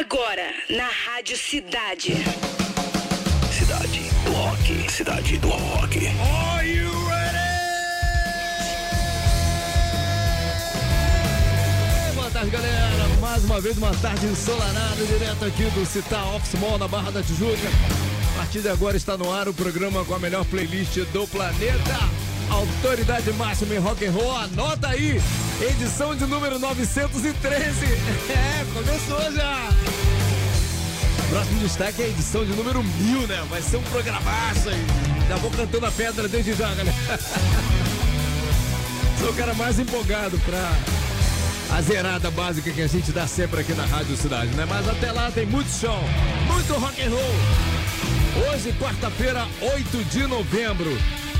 Agora, na Rádio Cidade. Cidade do Rock. Cidade do Rock. Are you ready? Boa tarde, galera. Mais uma vez, uma tarde ensolarada, direto aqui do Citar Office Mall na Barra da Tijuca. A partir de agora está no ar o programa com a melhor playlist do planeta. Autoridade máxima em rock and roll, anota aí, edição de número 913. É, começou já. Próximo destaque é a edição de número 1000, né? Vai ser um programaço aí. Já vou cantando a pedra desde já, galera. Sou o cara mais empolgado pra a zerada básica que a gente dá sempre aqui na Rádio Cidade, né? Mas até lá tem muito show, muito rock and roll. Hoje, quarta-feira, 8 de novembro,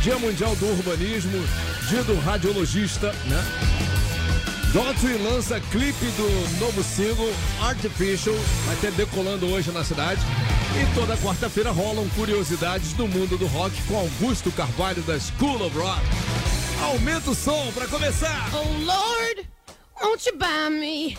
Dia Mundial do Urbanismo, Dia do Radiologista, né? Daughtry lança clipe do novo single Artificial, vai ter decolando hoje na cidade. E toda quarta-feira rolam curiosidades do mundo do rock com Augusto Carvalho da School of Rock. Aumenta o som para começar! Oh Lord, won't you buy me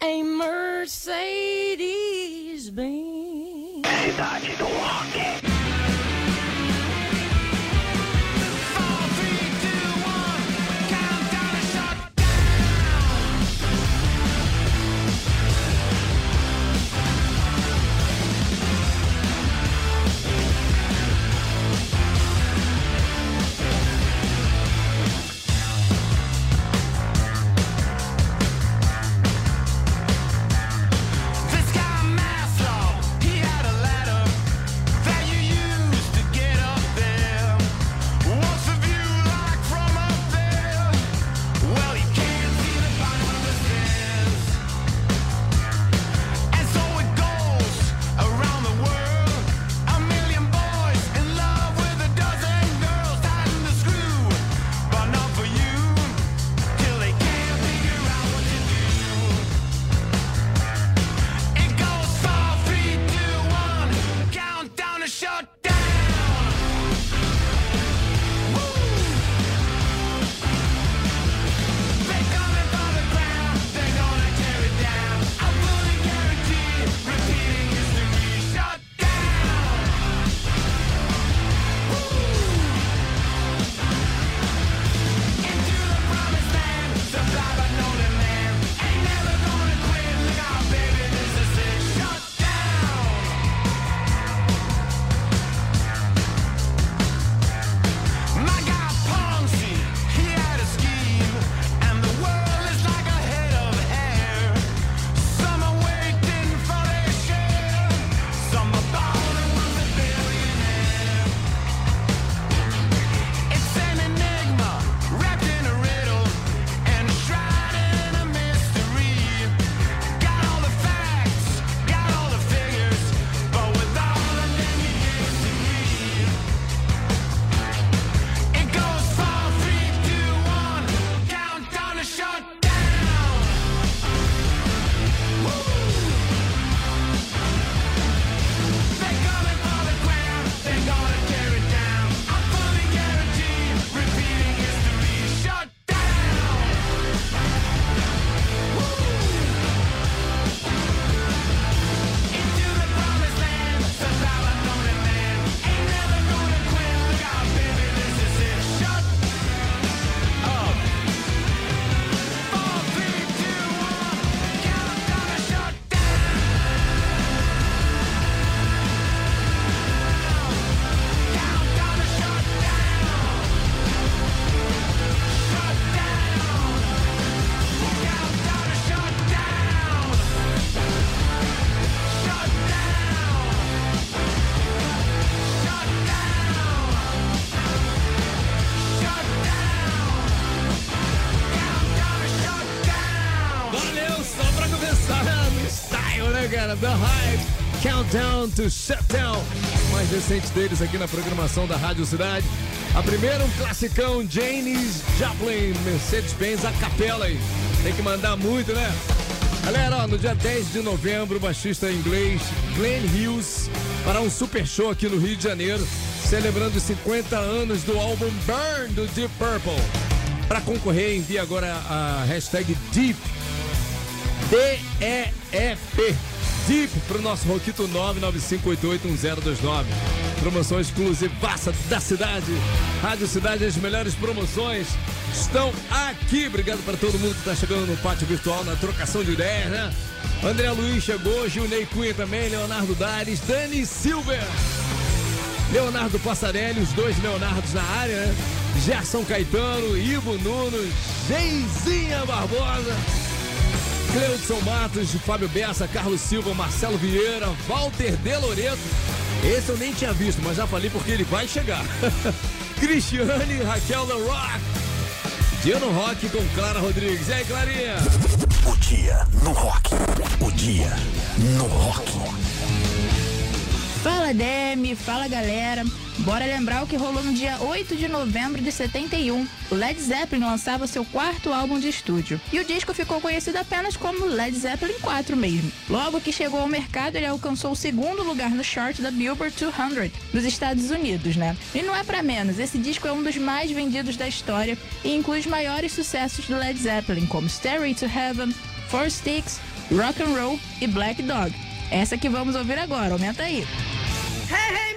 a Mercedes Benz? Cidade do Rock. Countdown to Shutdown. Mais recente deles aqui na programação da Rádio Cidade. A primeira, um classicão, Janis Joplin, Mercedes-Benz, a capela aí. Tem que mandar muito, né? Galera, ó, no dia 10 de novembro, o baixista inglês Glenn Hughes fará um super show aqui no Rio de Janeiro, celebrando os 50 anos do álbum Burn do Deep Purple. Para concorrer, envie agora a hashtag Deep, D-E-E-P, Deep, para o nosso Roquito 995881029. Promoção exclusivaça da cidade. Rádio Cidade, as melhores promoções estão aqui. Obrigado para todo mundo que está chegando no pátio virtual, na trocação de ideias, né? André Luiz chegou, Gilney Cunha também, Leonardo Dares, Dani Silver, Leonardo Passarelli, os dois Leonardos na área, né? Gerson Caetano, Ivo Nunes, Geizinha Barbosa, Cleudson Matos, Fábio Bessa, Carlos Silva, Marcelo Vieira, Walter De Loreto. Esse eu nem tinha visto, mas já falei porque ele vai chegar. Cristiane, Raquel da Rock. Dia no Rock com Clara Rodrigues. E aí, Clarinha? O dia no rock. O dia no rock. Fala Demi, fala galera. Bora lembrar o que rolou no dia 8 de novembro de 71. O Led Zeppelin lançava seu quarto álbum de estúdio. E o disco ficou conhecido apenas como Led Zeppelin 4 mesmo. Logo que chegou ao mercado, ele alcançou o segundo lugar no chart da Billboard 200 dos Estados Unidos, né? E não é para menos, esse disco é um dos mais vendidos da história e inclui os maiores sucessos do Led Zeppelin, como Stairway to Heaven, Four Sticks, Rock and Roll e Black Dog. Essa que vamos ouvir agora, aumenta aí. Hey, hey,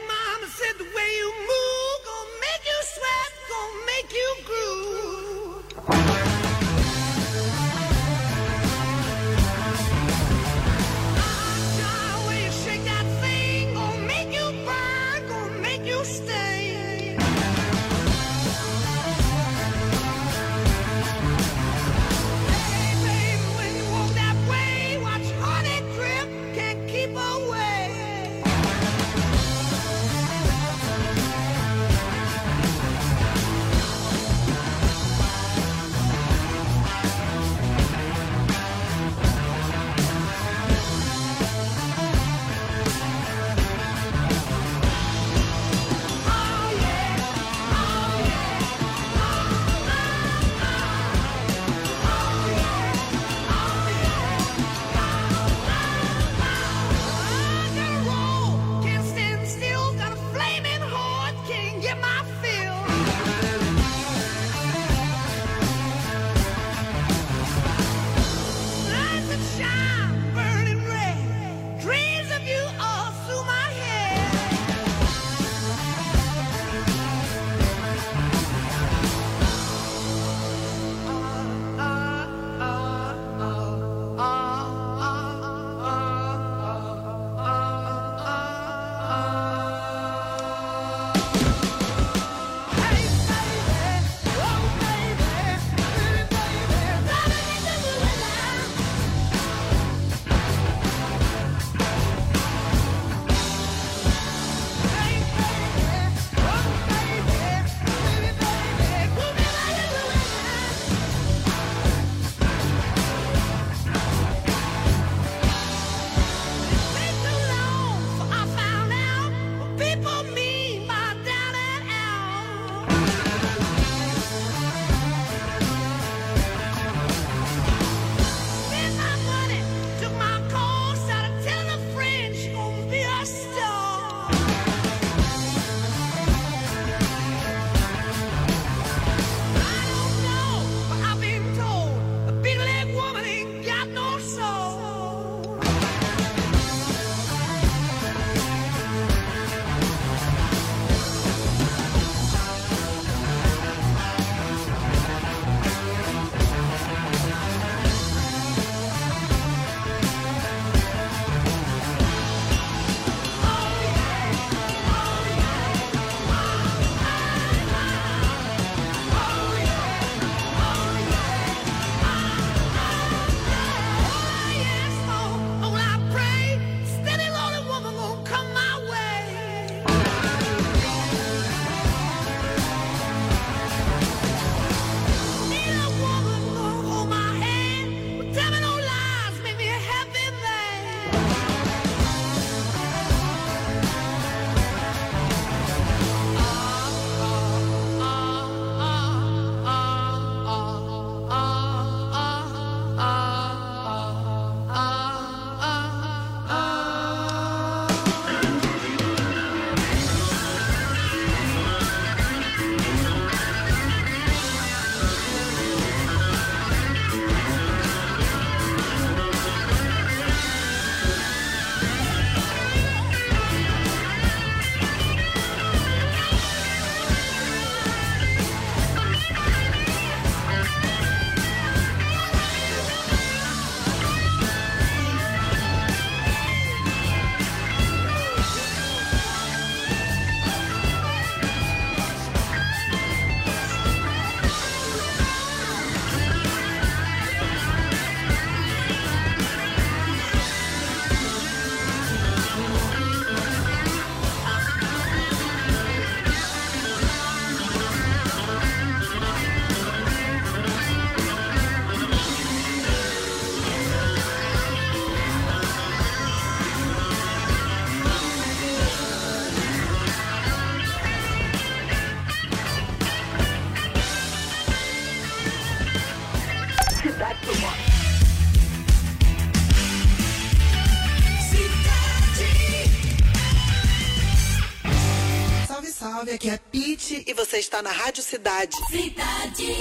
está na Rádio Cidade.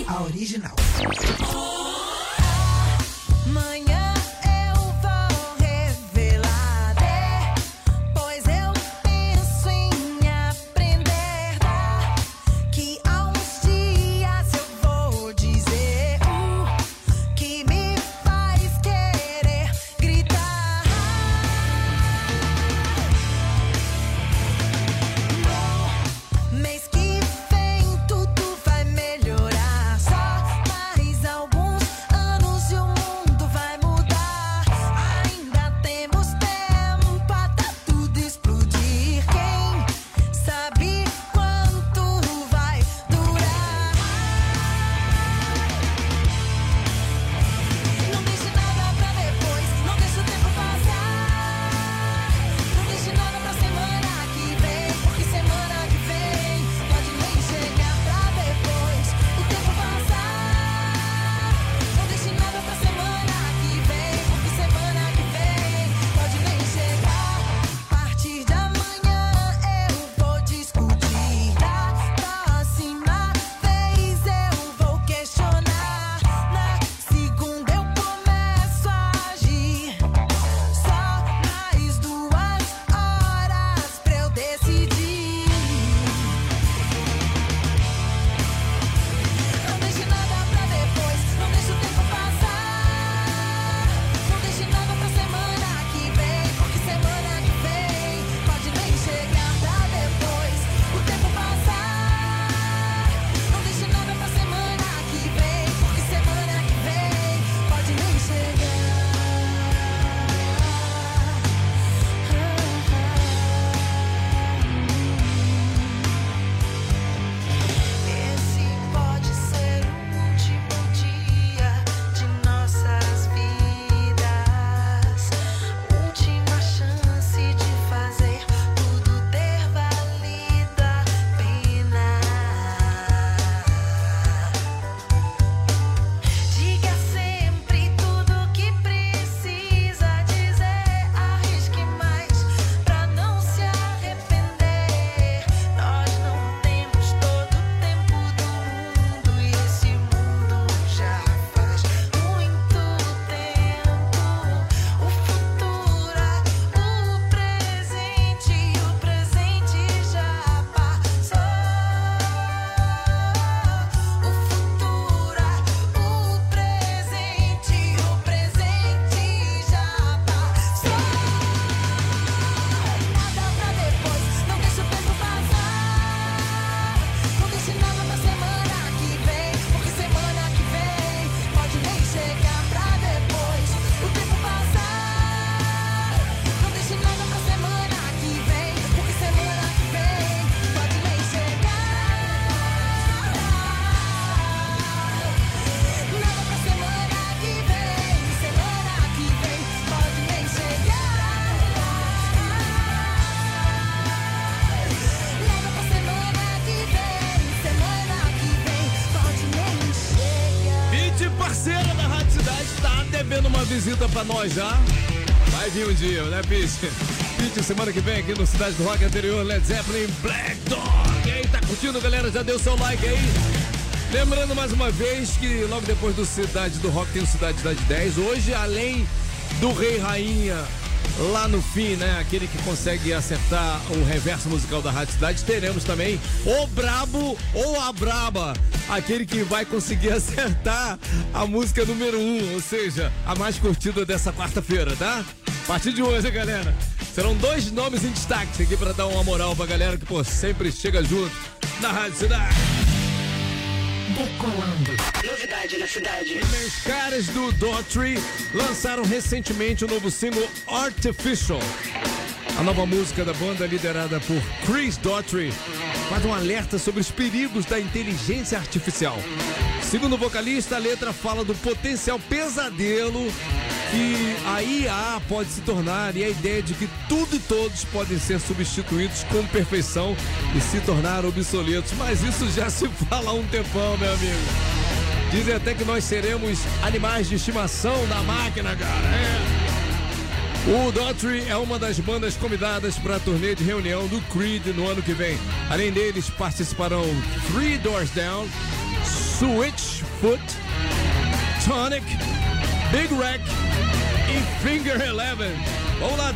A original. Já. Vai vir um dia, né, Pete? Pete, semana que vem aqui no Cidade do Rock anterior, Led Zeppelin, Black Dog. E aí, tá curtindo, galera? Já deu seu like aí? Lembrando mais uma vez que logo depois do Cidade do Rock tem o Cidade Cidade 10. Hoje, além do Rei Rainha lá no fim, né? Aquele que consegue acertar o reverso musical da Rádio Cidade, teremos também o Brabo ou a Braba, aquele que vai conseguir acertar a música número um, ou seja, a mais curtida dessa quarta-feira, tá? A partir de hoje, galera. Serão dois nomes em destaque aqui pra dar uma moral pra galera que, pô, sempre chega junto na Rádio Cidade. Novidade na cidade. Os caras do Daughtry lançaram recentemente o novo single Artificial. A nova música da banda, liderada por Chris Daughtry, faz um alerta sobre os perigos da inteligência artificial. Segundo o vocalista, a letra fala do potencial pesadelo que a IA pode se tornar e a ideia de que tudo e todos podem ser substituídos com perfeição e se tornar obsoletos. Mas isso já se fala há um tempão, meu amigo. Dizem até que nós seremos animais de estimação da máquina, cara. É. O Daughtry é uma das bandas convidadas para a turnê de reunião do Creed no ano que vem. Além deles, participarão Three Doors Down, Switchfoot, Tonic, Big Rack e Finger Eleven. Vamos lá,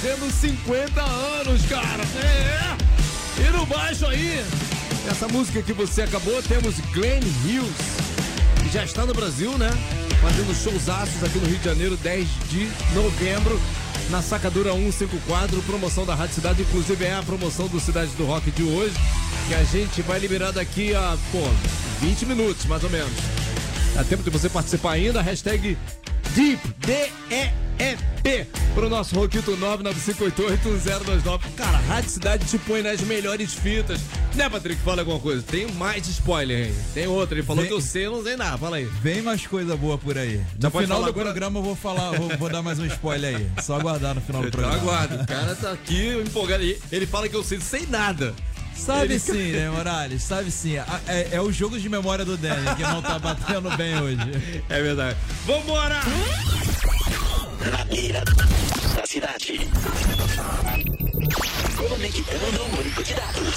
fazendo 50 anos, cara. É. E no baixo aí, essa música que você acabou, temos Glenn Hughes, que já está no Brasil, né? Fazendo showzaços aqui no Rio de Janeiro, 10 de novembro, na Sacadura 154, promoção da Rádio Cidade, inclusive é a promoção do Cidade do Rock de hoje, que a gente vai liberar daqui a, pô, 20 minutos, mais ou menos. Dá tempo de você participar ainda, hashtag DEEP, D-E-E-P, pro nosso Roquito 995881029. Cara, a Rádio Cidade te põe nas melhores fitas. Né, Patrick? Fala alguma coisa. Tem mais spoiler aí. Tem outra. Ele falou Vem- que eu sei, eu não sei nada. Fala aí. Vem mais coisa boa por aí. No pode final do agora? programa eu vou falar, vou, vou dar mais um spoiler aí. Só aguardar no final do Então programa. aguardo. O cara tá aqui empolgado. Ele fala que eu sei sem nada. Sabe Ele- sim, né, Morales? Sabe sim. É, é o jogo de memória do Danny que não tá batendo bem hoje. É verdade. Vambora! Na beira da cidade. Conectando o único de dados.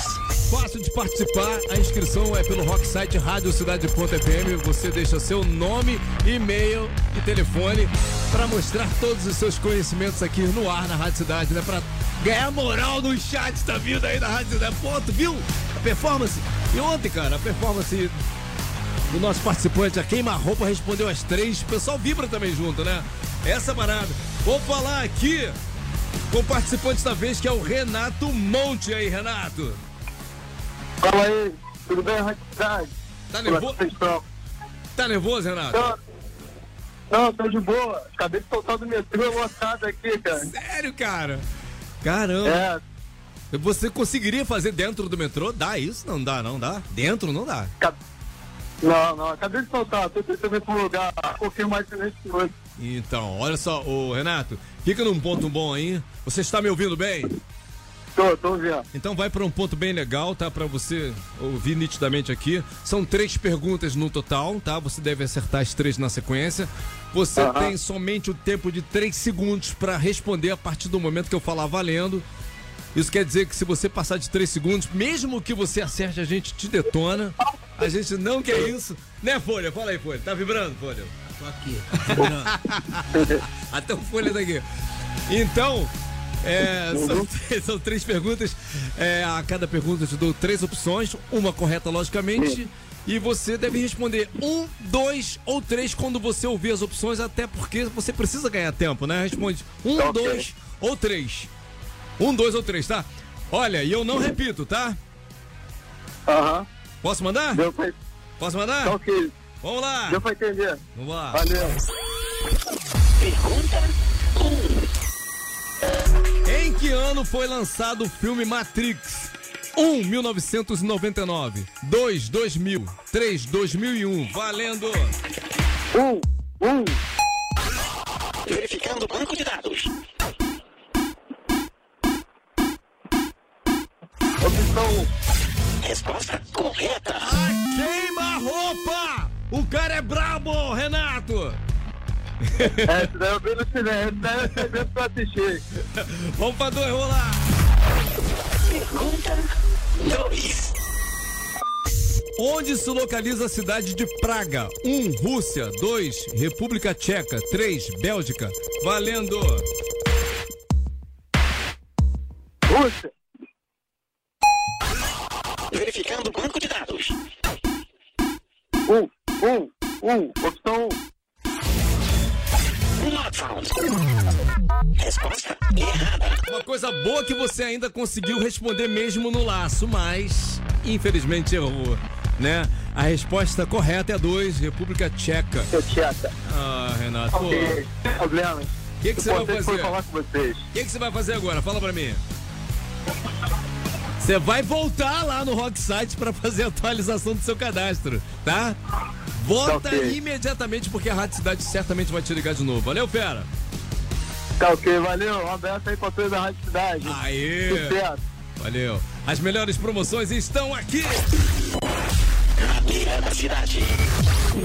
Fácil de participar, a inscrição é pelo rocksite radiocidade.fm. Você deixa seu nome, e-mail e telefone para mostrar todos os seus conhecimentos aqui no ar na Rádio Cidade, né? Pra ganhar moral no chat, tá vindo aí na Rádio Cidade. Tu viu a performance? E ontem, cara, a performance do nosso participante, a queima-roupa, respondeu as três. O pessoal vibra também junto, né? Essa parada. Vou falar aqui com o participante da vez, que é o Renato Monte aí, Renato. Fala aí, tudo bem, Rádio Tá é nervoso? Tá nervoso, Renato? Não, não, tô de boa. Acabei de soltar do metrô lotado aqui, cara. Sério, cara? Caramba. É, Você conseguiria fazer dentro do metrô? Dá isso? Não dá, não dá? Dentro não dá. não, não, acabei de soltar. Tô tentando ir pra um lugar um pouquinho mais silencioso. Então, olha só, ô Renato, fica num ponto bom aí. Você está me ouvindo bem? Tô, tô vendo. Então vai para um ponto bem legal, tá? Para você ouvir nitidamente aqui. São três perguntas no total, tá? Você deve acertar as três na sequência. Você Aham. tem somente o tempo de três segundos para responder a partir do momento que eu falar valendo. Isso quer dizer que se você passar de três segundos, mesmo que você acerte, a gente te detona. A gente não quer isso. Né, Folha? Fala aí, Folha. Tá vibrando, Folha? Tô aqui. Até o Folha daqui. Então, é, são, três- são três perguntas. É, a cada pergunta eu te dou três opções, uma correta, logicamente. E você deve responder um, dois ou três quando você ouvir as opções, até porque você precisa ganhar tempo, né? Responde um, Tá ok. dois ou três. Um, dois ou três, tá? Olha, e eu não repito, tá? Aham, Posso mandar? deu pra, Posso mandar? tá ok. Vamos lá! Deu pra entender. Vamos lá! Valeu. Pergunta 1. Em que ano foi lançado o filme Matrix? 1. 1999. 2. 2000. 3. 2001. Valendo! Um, um, Verificando o banco de dados. opção um. Resposta correta. Queima roupa! O cara é brabo, Renato! É, cinema. Esse daí eu recebendo pra assistir. Vamos pra dois rolar! Pergunta 2. Onde se localiza a cidade de Praga? 1. Rússia. 2. República Tcheca. 3. Bélgica. Valendo! Rússia, Verificando o banco de dados. um, um, um, opção um. Resposta errada. Uma coisa boa que você ainda conseguiu responder mesmo no laço, mas infelizmente errou, né? A resposta correta é a 2, República Tcheca. Seu tcheca. Ah, Renato, Ok, o sem problemas. que, que você vai fazer? falar com vocês. O que, que você vai fazer agora? Fala pra mim. Você vai voltar lá no Rock Site pra fazer a atualização do seu cadastro, tá? Volta Tá ok. imediatamente porque a Rádio Cidade certamente vai te ligar de novo. Valeu, fera? Tá ok, valeu. Um abraço aí pra todos da Rádio Cidade. Aê! Sucesso. Valeu. As melhores promoções estão aqui. Na beira da cidade.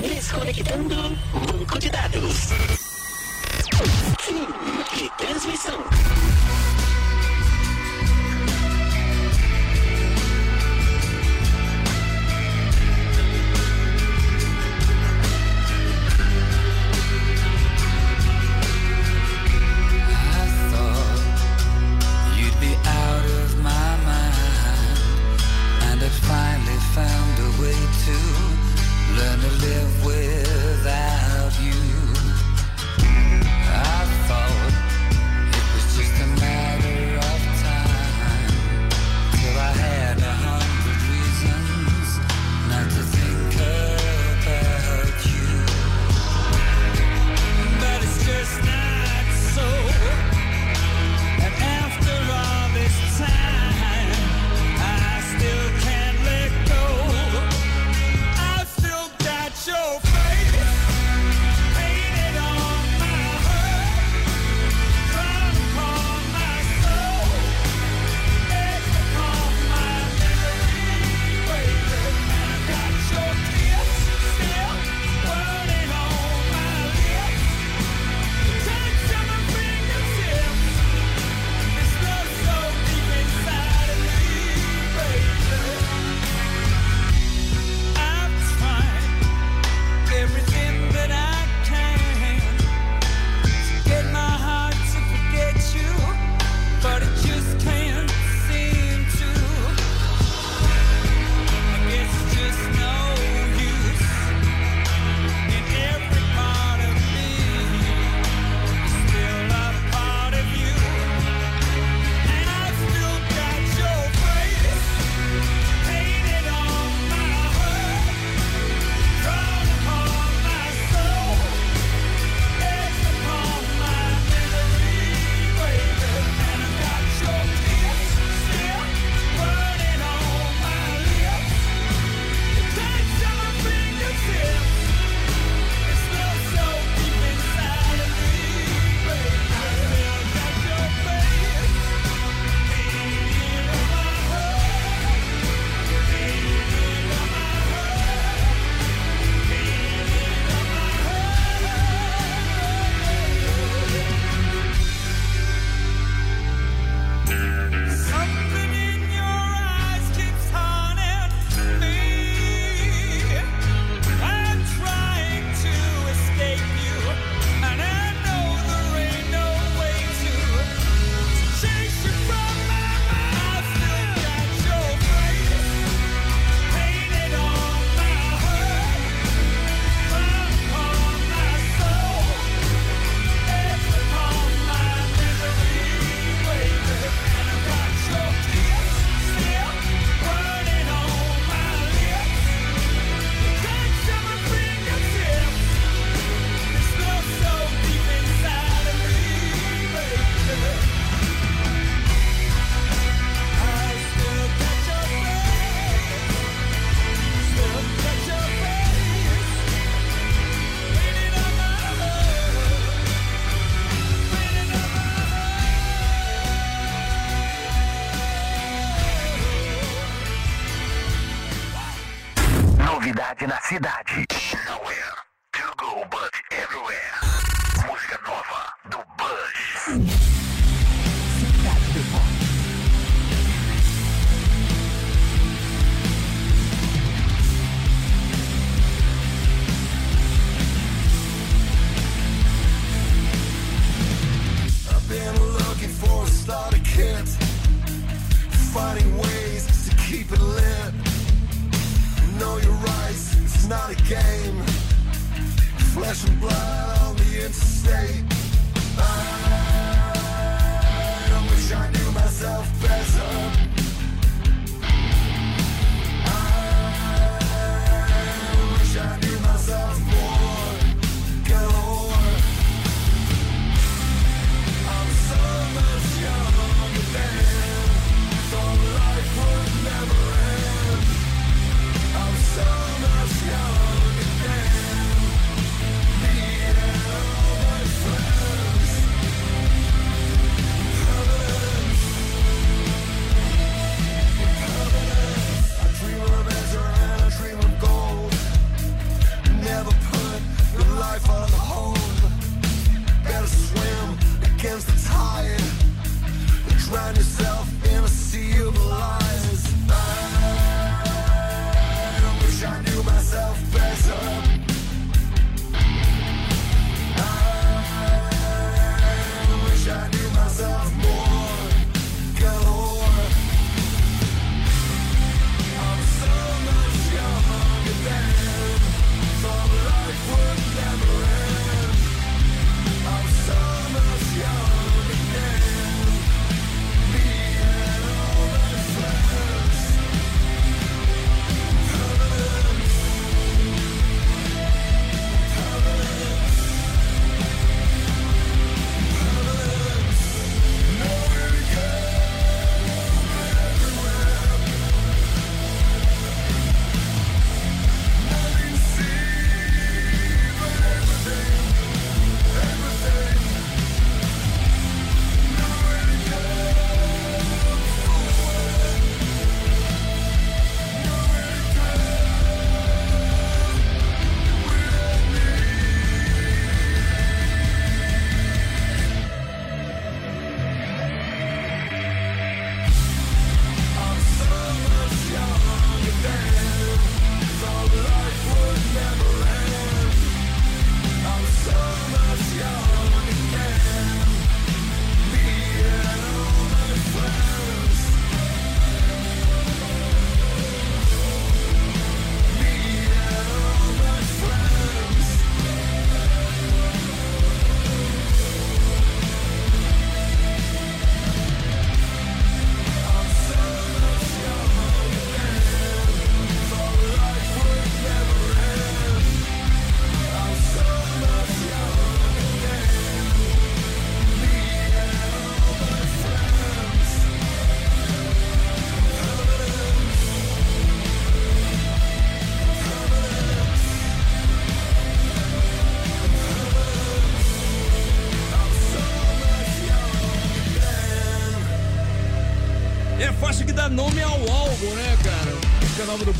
Desconectando banco de dados. Fim de transmissão.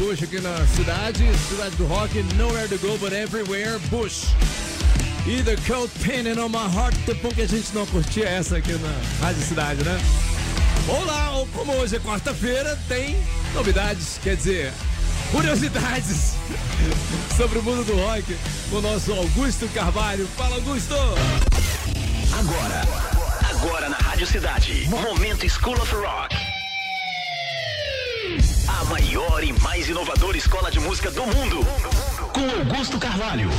Bush aqui na cidade, cidade do rock, Nowhere to Go But Everywhere, Bush. E The Cold Painting on My Heart, tempo que a gente não curtia essa aqui na Rádio Cidade, né? Olá, como hoje é quarta-feira, tem novidades, quer dizer, curiosidades sobre o mundo do rock com o nosso Augusto Carvalho. Fala, Augusto! Agora, agora na Rádio Cidade. Momento School of Rock. Maior e mais inovadora escola de música do mundo. Com Augusto Carvalho.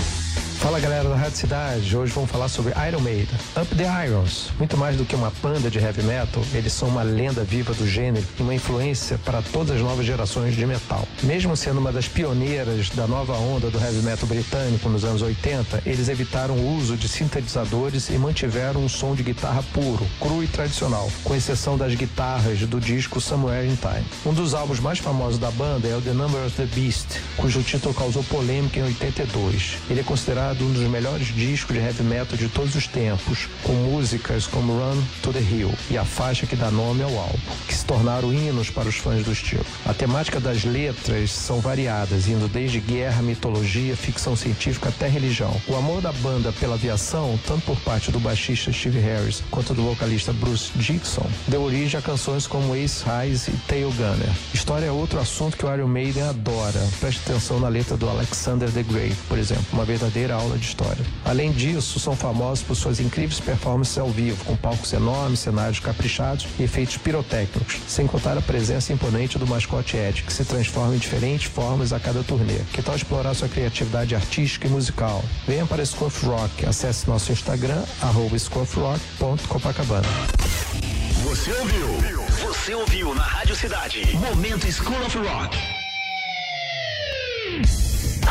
Fala galera da Rádio Cidade, hoje vamos falar sobre Iron Maiden. Up the Irons, muito mais do que uma banda de heavy metal, eles são uma lenda viva do gênero e uma influência para todas as novas gerações de metal. Mesmo sendo uma das pioneiras da nova onda do heavy metal britânico nos anos 80, eles evitaram o uso de sintetizadores e mantiveram um som de guitarra puro, cru e tradicional, com exceção das guitarras do disco Somewhere in Time. Um dos álbuns mais famosos da banda é o The Number of the Beast, cujo título causou polêmica em 82. Ele é considerado considerado um dos melhores discos de heavy metal de todos os tempos, com músicas como Run to the Hill e a faixa que dá nome ao álbum, que se tornaram hinos para os fãs do estilo. A temática das letras são variadas, indo desde guerra, mitologia, ficção científica até religião. O amor da banda pela aviação, tanto por parte do baixista Steve Harris quanto do vocalista Bruce Dixon, deu origem a canções como Ace Highs e Tail Gunner. História é outro assunto que o Iron Maiden adora. Preste atenção na letra do Alexander the Great, por exemplo, uma verdadeira aula de história. Além disso, são famosos por suas incríveis performances ao vivo, com palcos enormes, cenários caprichados e efeitos pirotécnicos, sem contar a presença imponente do mascote Ed, que se transforma em diferentes formas a cada turnê. Que tal explorar sua criatividade artística e musical? Venha para Scruff Rock. Acesse nosso Instagram, arroba scruffrock.copacabana. Você ouviu? Você ouviu na Rádio Cidade. Momento School of Rock.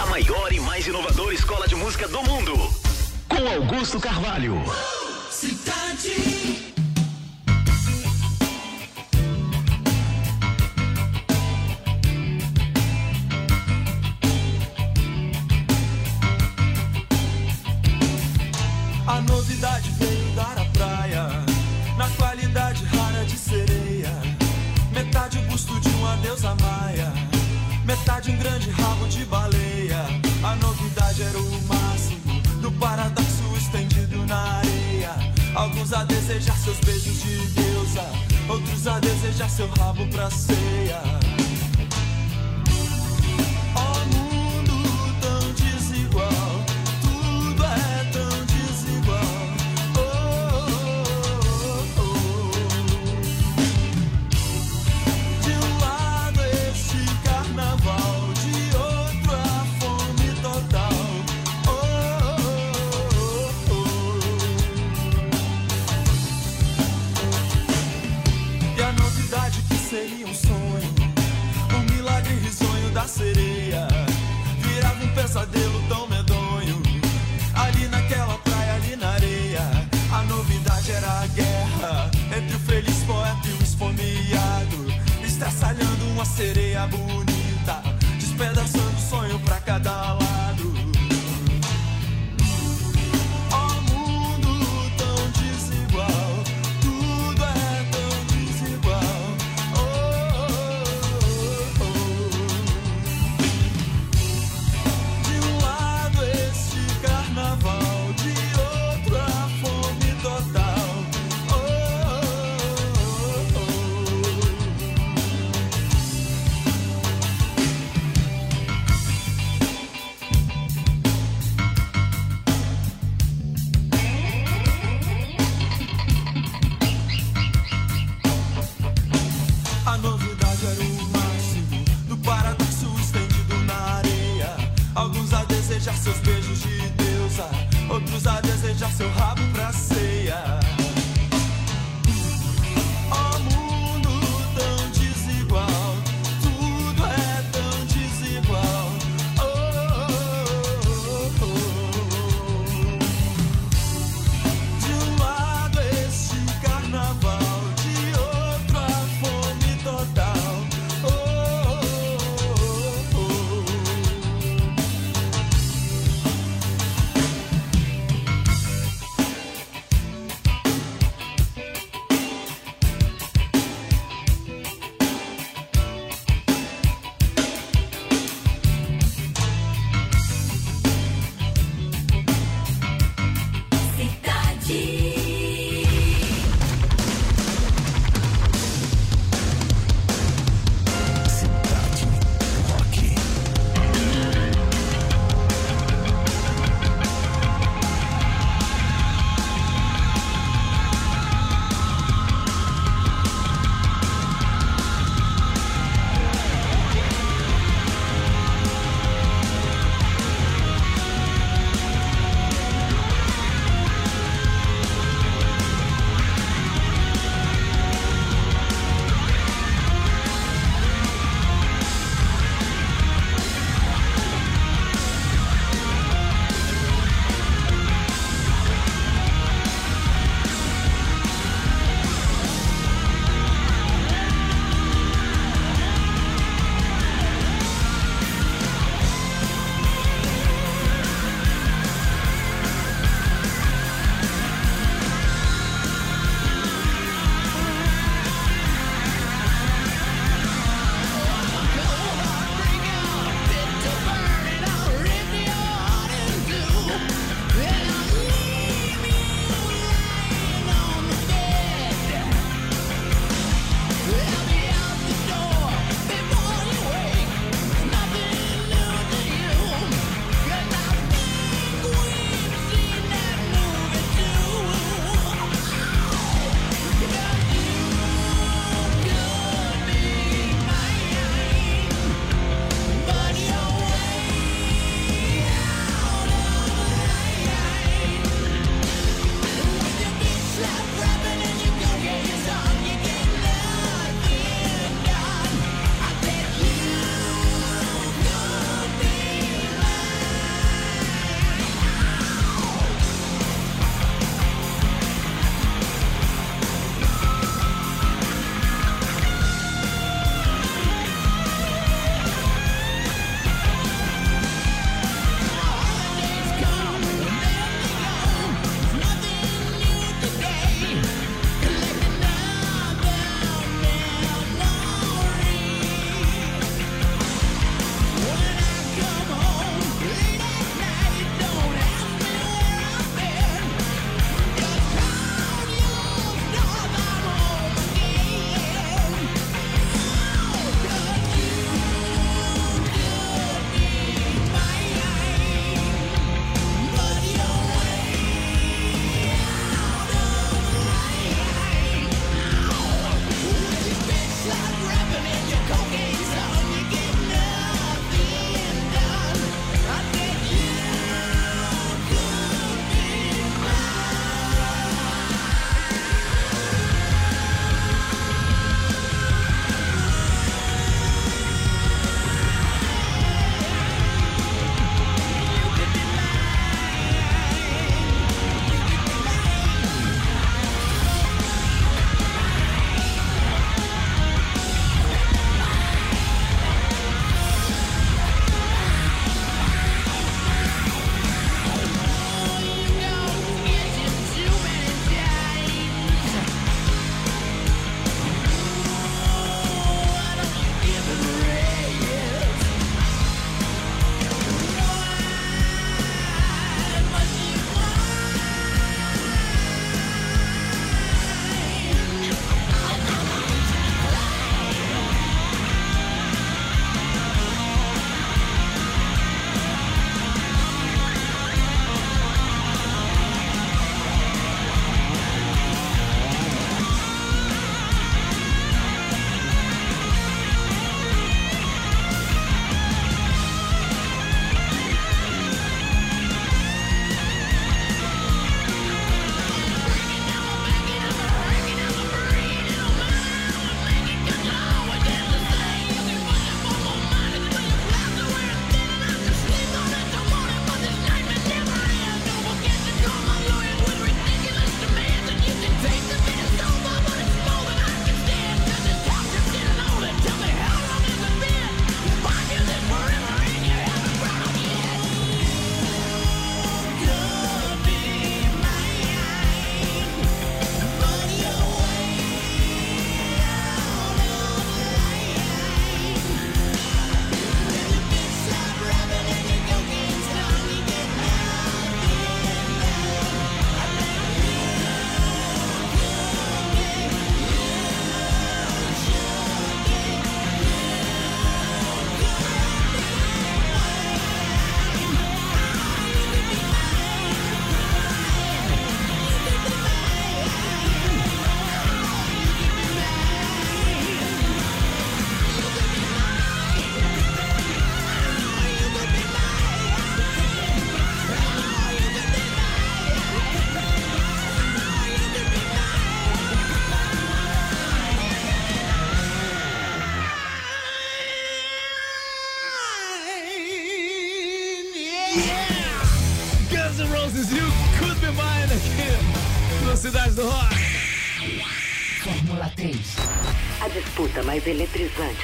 A maior e mais inovadora escola de música do mundo. Com Augusto Carvalho. Cidade. A novidade veio dar a praia, na qualidade rara de sereia. Metade o busto de uma deusa maia, metade um grande rabo de baleia. A novidade era o máximo do paradoxo estendido na areia. Alguns a desejar seus beijos de deusa, outros a desejar seu rabo pra ceia. Sereia bonita, despedaçando sonho pra cada lado. outros a desejar seu rabo.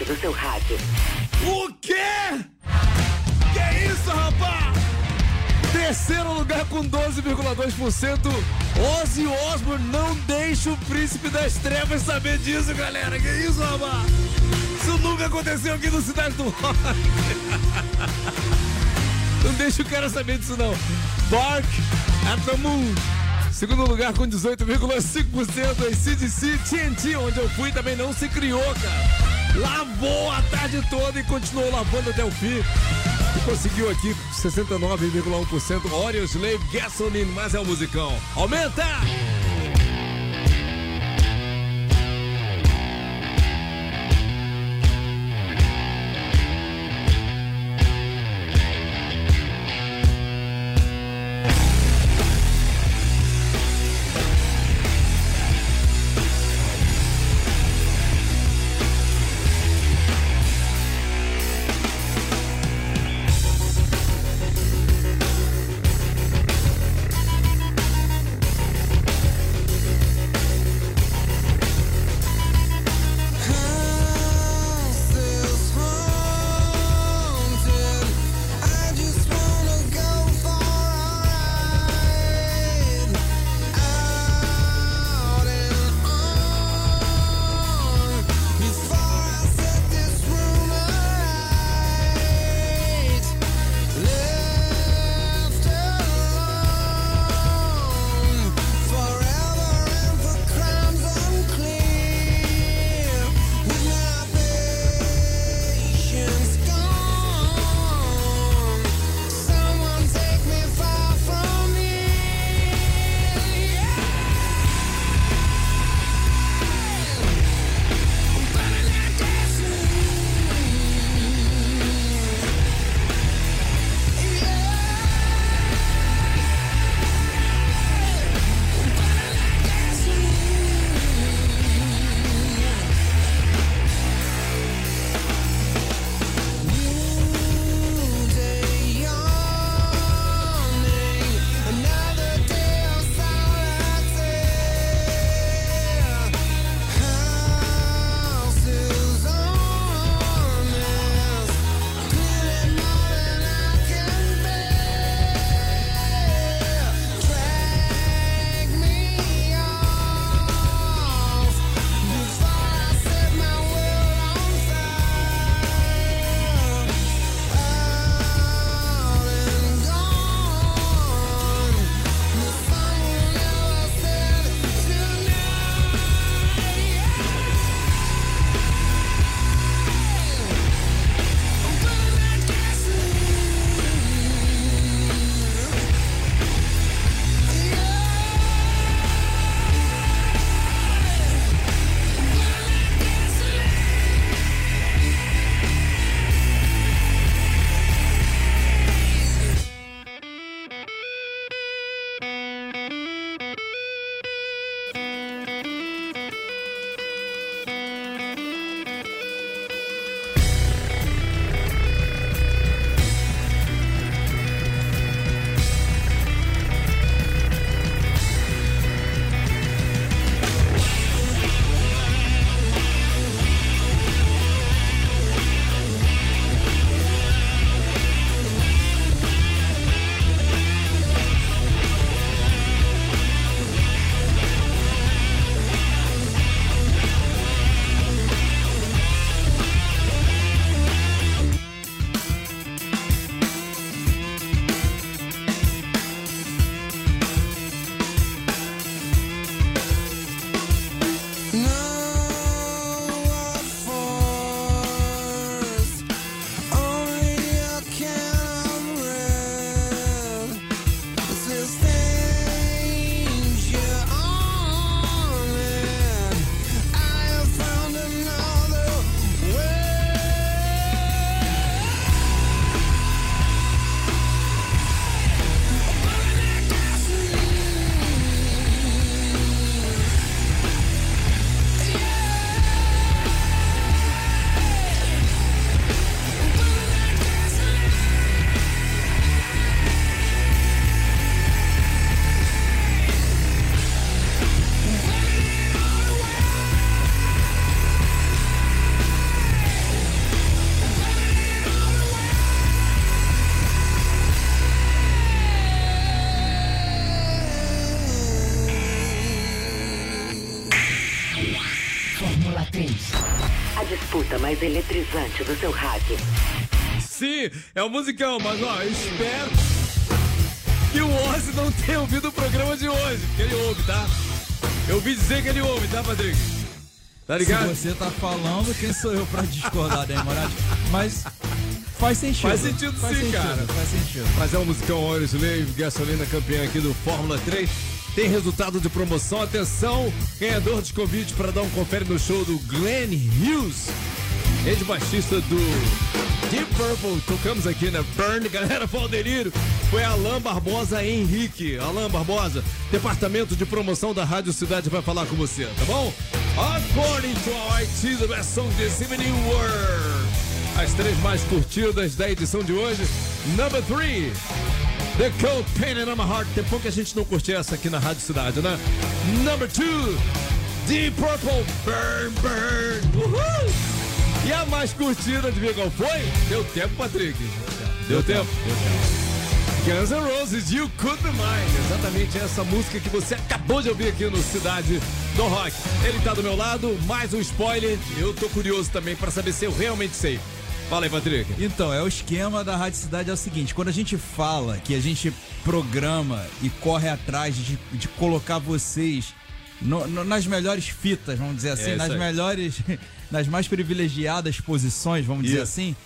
Do seu rádio. O quê? Que isso, rapaz? Terceiro lugar com 12,2%. Ozzy Osbourne não deixa o príncipe das trevas saber disso, galera. Que isso, rapaz? Isso nunca aconteceu aqui no Cidade do Rock. Não deixa o cara saber disso, não. Bark at the Moon. Segundo lugar com 18,5%. E CDC TNT, onde eu fui, também não se criou, cara. Lavou a tarde toda e continuou lavando até o fim. E conseguiu aqui 69,1%. Oreo Slave Gasoline, mas é o musicão. Aumenta! Do seu rádio. Sim, é um musicão, mas ó, eu espero que o Ozzy não tenha ouvido o programa de hoje, porque ele ouve, tá? Eu ouvi dizer que ele ouve, tá, Patrick? Tá ligado? Se você tá falando, quem sou eu pra discordar da Moraes? Mas faz sentido. Faz sentido Faz sim, sentido, cara. Faz sentido. Mas é um musicão Óleo Slave, gasolina campeã aqui do Fórmula 3. Tem resultado de promoção. Atenção, ganhador de convite para dar um confere no show do Glenn Hughes, ex-baixista do Deep Purple. Tocamos aqui na Burn, galera, foi delírio. Foi Alain Barbosa Henrique. Alain Barbosa, departamento de promoção da Rádio Cidade vai falar com você, tá bom? According to our IT, the best song this evening world. As três mais curtidas da edição de hoje. Number 3. The Cold Painted on My Heart. Tem que a gente não curte essa aqui na Rádio Cidade, né? Number 2. Deep Purple Burn Burn. Uhul! E a mais curtida, adivinha qual foi? Deu tempo, Patrick. Deu, tempo. Guns N' Roses, You Could Be Mine. Exatamente essa música que você acabou de ouvir aqui no Cidade do Rock. Ele tá do meu lado, mais um spoiler. Eu tô curioso também pra saber se eu realmente sei. Fala aí, Patrick. Então, é o esquema da Rádio Cidade é o seguinte: quando a gente fala que a gente programa e corre atrás de, de colocar vocês no- no- nas melhores fitas, vamos dizer assim, É nas melhores, nas mais privilegiadas posições, vamos dizer Isso. assim,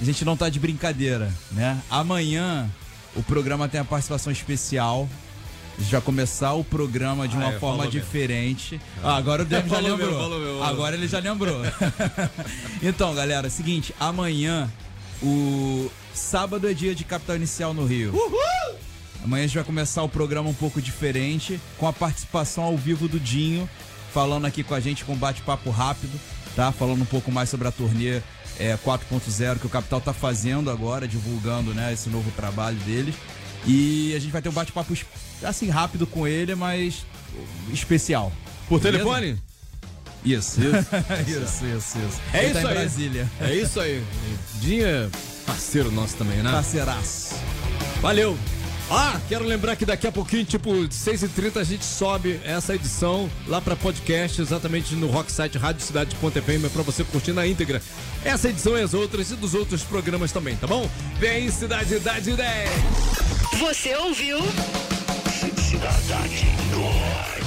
a gente não tá de brincadeira, né? Amanhã o programa tem a participação especial. A gente vai começar o programa de Ah, uma é, forma falou mesmo. diferente. Ah, agora o Demi já lembrou. falou mesmo, falou Agora ele já lembrou. então, galera, seguinte, amanhã o sábado é dia de capital inicial no Rio. Amanhã a gente vai começar o programa um pouco diferente, com a participação ao vivo do Dinho, falando aqui com a gente com um bate-papo rápido, tá? Falando um pouco mais sobre a turnê é, 4.0 que o Capital tá fazendo agora, divulgando, né, esse novo trabalho deles. E a gente vai ter um bate-papo assim rápido com ele, mas especial. Por Beleza? telefone? Isso. Isso. isso, isso, isso. É Ele tá isso em aí. Brasília. É isso aí. Dinho é parceiro nosso também, né? Parceiraço. Valeu. Ah, quero lembrar que daqui a pouquinho, tipo 6h30, a gente sobe essa edição lá para podcast, exatamente no rocksite radiocidade.fm, é para você curtir na íntegra. Essa edição e as outras e dos outros programas também, tá bom? Vem Cidade Idade 10! Você ouviu? Cidade Nova.